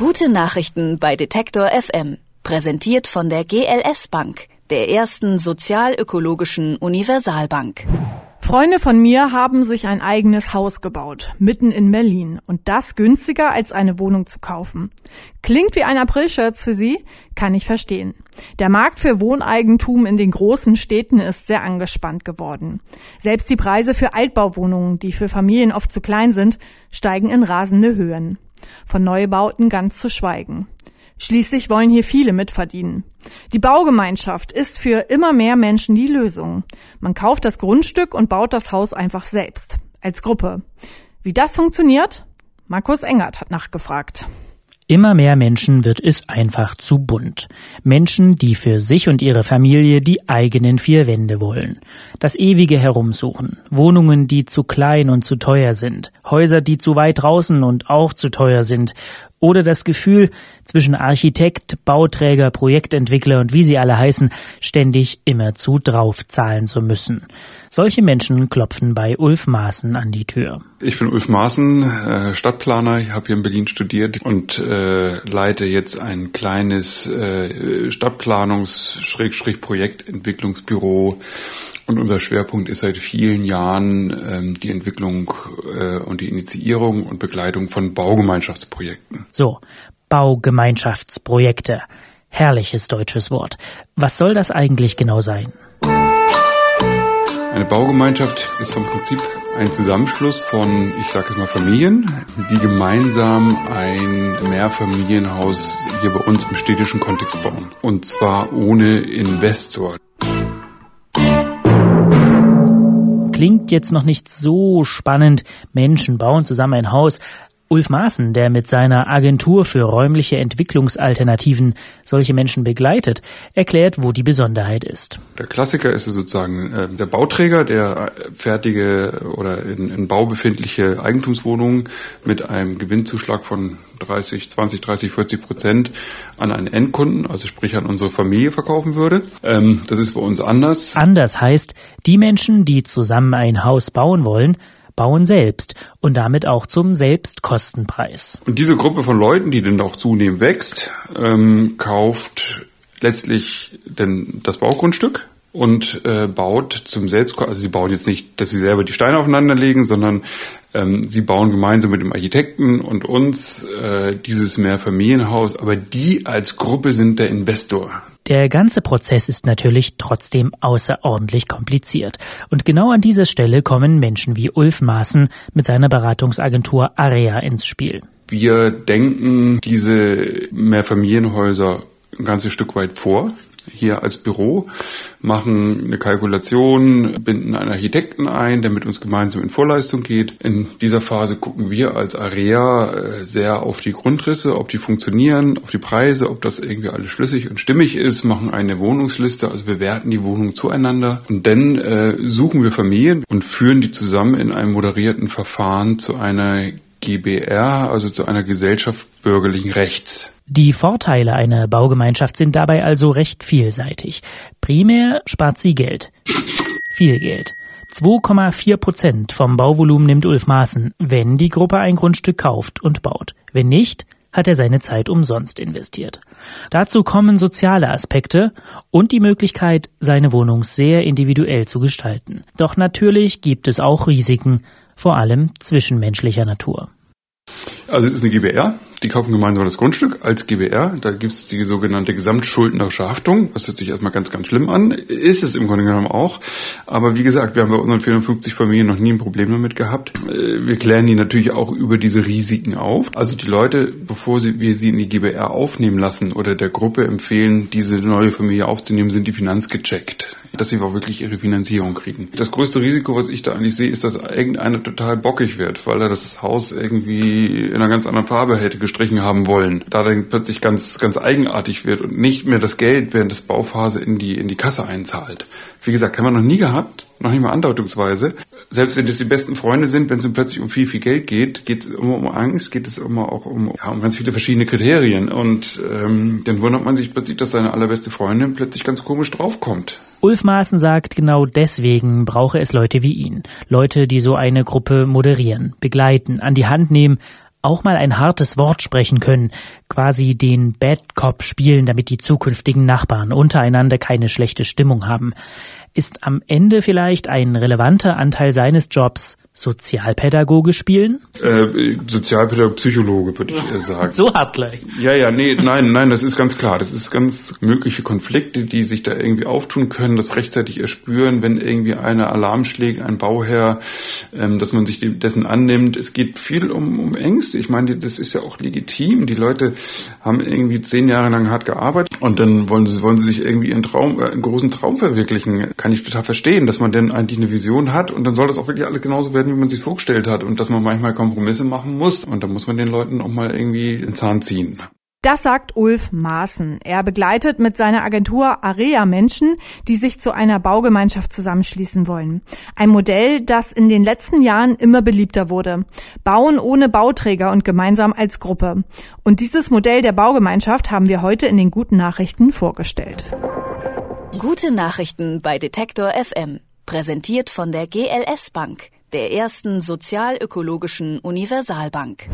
Gute Nachrichten bei Detektor FM. Präsentiert von der GLS Bank, der ersten sozialökologischen Universalbank. Freunde von mir haben sich ein eigenes Haus gebaut, mitten in Berlin, und das günstiger als eine Wohnung zu kaufen. Klingt wie ein Aprilscherz für Sie? Kann ich verstehen. Der Markt für Wohneigentum in den großen Städten ist sehr angespannt geworden. Selbst die Preise für Altbauwohnungen, die für Familien oft zu klein sind, steigen in rasende Höhen. Von Neubauten ganz zu schweigen. Schließlich wollen hier viele mitverdienen. Die Baugemeinschaft ist für immer mehr Menschen die Lösung. Man kauft das Grundstück und baut das Haus einfach selbst. Als Gruppe. Wie das funktioniert? Markus Engert hat nachgefragt. Immer mehr Menschen wird es einfach zu bunt. Menschen, die für sich und ihre Familie die eigenen vier Wände wollen. Das ewige Herumsuchen. Wohnungen, die zu klein und zu teuer sind. Häuser, die zu weit draußen und auch zu teuer sind. Oder das Gefühl, zwischen Architekt, Bauträger, Projektentwickler und wie sie alle heißen, ständig immerzu draufzahlen zu müssen. Solche Menschen klopfen bei Ulf Maaßen an die Tür. Ich bin Ulf Maaßen, äh, Stadtplaner. Ich habe hier in Berlin studiert und äh, leite jetzt ein kleines äh, Stadtplanungs-Projektentwicklungsbüro und unser Schwerpunkt ist seit vielen Jahren ähm, die Entwicklung äh, und die Initiierung und Begleitung von Baugemeinschaftsprojekten. So, Baugemeinschaftsprojekte. Herrliches deutsches Wort. Was soll das eigentlich genau sein? Eine Baugemeinschaft ist vom Prinzip ein Zusammenschluss von, ich sage es mal, Familien, die gemeinsam ein Mehrfamilienhaus hier bei uns im städtischen Kontext bauen. Und zwar ohne Investor. Klingt jetzt noch nicht so spannend. Menschen bauen zusammen ein Haus. Ulf Maaßen, der mit seiner Agentur für räumliche Entwicklungsalternativen solche Menschen begleitet, erklärt, wo die Besonderheit ist. Der Klassiker ist sozusagen äh, der Bauträger, der fertige oder in, in Bau befindliche Eigentumswohnungen mit einem Gewinnzuschlag von 30, 20, 30, 40 Prozent an einen Endkunden, also sprich an unsere Familie verkaufen würde. Ähm, das ist bei uns anders. Anders heißt, die Menschen, die zusammen ein Haus bauen wollen, bauen selbst und damit auch zum Selbstkostenpreis. Und diese Gruppe von Leuten, die dann auch zunehmend wächst, ähm, kauft letztlich denn das Baugrundstück und äh, baut zum Selbst, also sie bauen jetzt nicht, dass sie selber die Steine aufeinander legen, sondern ähm, sie bauen gemeinsam mit dem Architekten und uns äh, dieses Mehrfamilienhaus, aber die als Gruppe sind der Investor. Der ganze Prozess ist natürlich trotzdem außerordentlich kompliziert. Und genau an dieser Stelle kommen Menschen wie Ulf Maaßen mit seiner Beratungsagentur Area ins Spiel. Wir denken diese Mehrfamilienhäuser ein ganzes Stück weit vor hier als Büro, machen eine Kalkulation, binden einen Architekten ein, der mit uns gemeinsam in Vorleistung geht. In dieser Phase gucken wir als Area äh, sehr auf die Grundrisse, ob die funktionieren, auf die Preise, ob das irgendwie alles schlüssig und stimmig ist, machen eine Wohnungsliste, also bewerten die Wohnungen zueinander und dann äh, suchen wir Familien und führen die zusammen in einem moderierten Verfahren zu einer GBR, also zu einer Gesellschaft bürgerlichen Rechts. Die Vorteile einer Baugemeinschaft sind dabei also recht vielseitig. Primär spart sie Geld. Viel Geld. 2,4 Prozent vom Bauvolumen nimmt Ulf Maaßen, wenn die Gruppe ein Grundstück kauft und baut. Wenn nicht, hat er seine Zeit umsonst investiert. Dazu kommen soziale Aspekte und die Möglichkeit, seine Wohnung sehr individuell zu gestalten. Doch natürlich gibt es auch Risiken, vor allem zwischenmenschlicher Natur. Also es ist eine GBR, die kaufen gemeinsam das Grundstück als GBR. Da gibt es die sogenannte gesamtschuldnerische Haftung. Das hört sich erstmal ganz, ganz schlimm an. Ist es im Grunde genommen auch. Aber wie gesagt, wir haben bei unseren 450 Familien noch nie ein Problem damit gehabt. Äh, wir klären die natürlich auch über diese Risiken auf. Also die Leute, bevor wir sie in die GBR aufnehmen lassen oder der Gruppe empfehlen, diese neue Familie aufzunehmen, sind die finanzgecheckt dass sie auch wirklich ihre Finanzierung kriegen. Das größte Risiko, was ich da eigentlich sehe, ist, dass irgendeiner total bockig wird, weil er das Haus irgendwie in einer ganz anderen Farbe hätte gestrichen haben wollen. Da dann plötzlich ganz, ganz eigenartig wird und nicht mehr das Geld während des Bauphase in die, in die Kasse einzahlt. Wie gesagt, haben wir noch nie gehabt, noch nicht mal andeutungsweise. Selbst wenn es die besten Freunde sind, wenn es plötzlich um viel, viel Geld geht, geht es immer um Angst, geht es immer auch um, ja, um ganz viele verschiedene Kriterien. Und ähm, dann wundert man sich plötzlich, dass seine allerbeste Freundin plötzlich ganz komisch draufkommt. Ulf Maaßen sagt, genau deswegen brauche es Leute wie ihn. Leute, die so eine Gruppe moderieren, begleiten, an die Hand nehmen, auch mal ein hartes Wort sprechen können, quasi den Bad Cop spielen, damit die zukünftigen Nachbarn untereinander keine schlechte Stimmung haben. Ist am Ende vielleicht ein relevanter Anteil seines Jobs Sozialpädagoge spielen? Äh, Sozialpädagoge, Psychologe, würde ich äh, sagen. So hart gleich. Ja, ja, nee, nein, nein, das ist ganz klar. Das ist ganz mögliche Konflikte, die sich da irgendwie auftun können, das rechtzeitig erspüren, wenn irgendwie eine Alarm schlägt, ein Bauherr, ähm, dass man sich dessen annimmt. Es geht viel um, um Ängste. Ich meine, das ist ja auch legitim. Die Leute haben irgendwie zehn Jahre lang hart gearbeitet und dann wollen sie, wollen sie sich irgendwie ihren Traum, äh, einen großen Traum verwirklichen. Kann ich total verstehen, dass man denn eigentlich eine Vision hat und dann soll das auch wirklich alles genauso werden, wie man sich vorgestellt hat und dass man manchmal Kompromisse machen muss und da muss man den Leuten auch mal irgendwie den Zahn ziehen. Das sagt Ulf Maaßen. Er begleitet mit seiner Agentur Area Menschen, die sich zu einer Baugemeinschaft zusammenschließen wollen. Ein Modell, das in den letzten Jahren immer beliebter wurde. Bauen ohne Bauträger und gemeinsam als Gruppe. Und dieses Modell der Baugemeinschaft haben wir heute in den guten Nachrichten vorgestellt. Gute Nachrichten bei Detektor FM. Präsentiert von der GLS Bank, der ersten sozialökologischen Universalbank.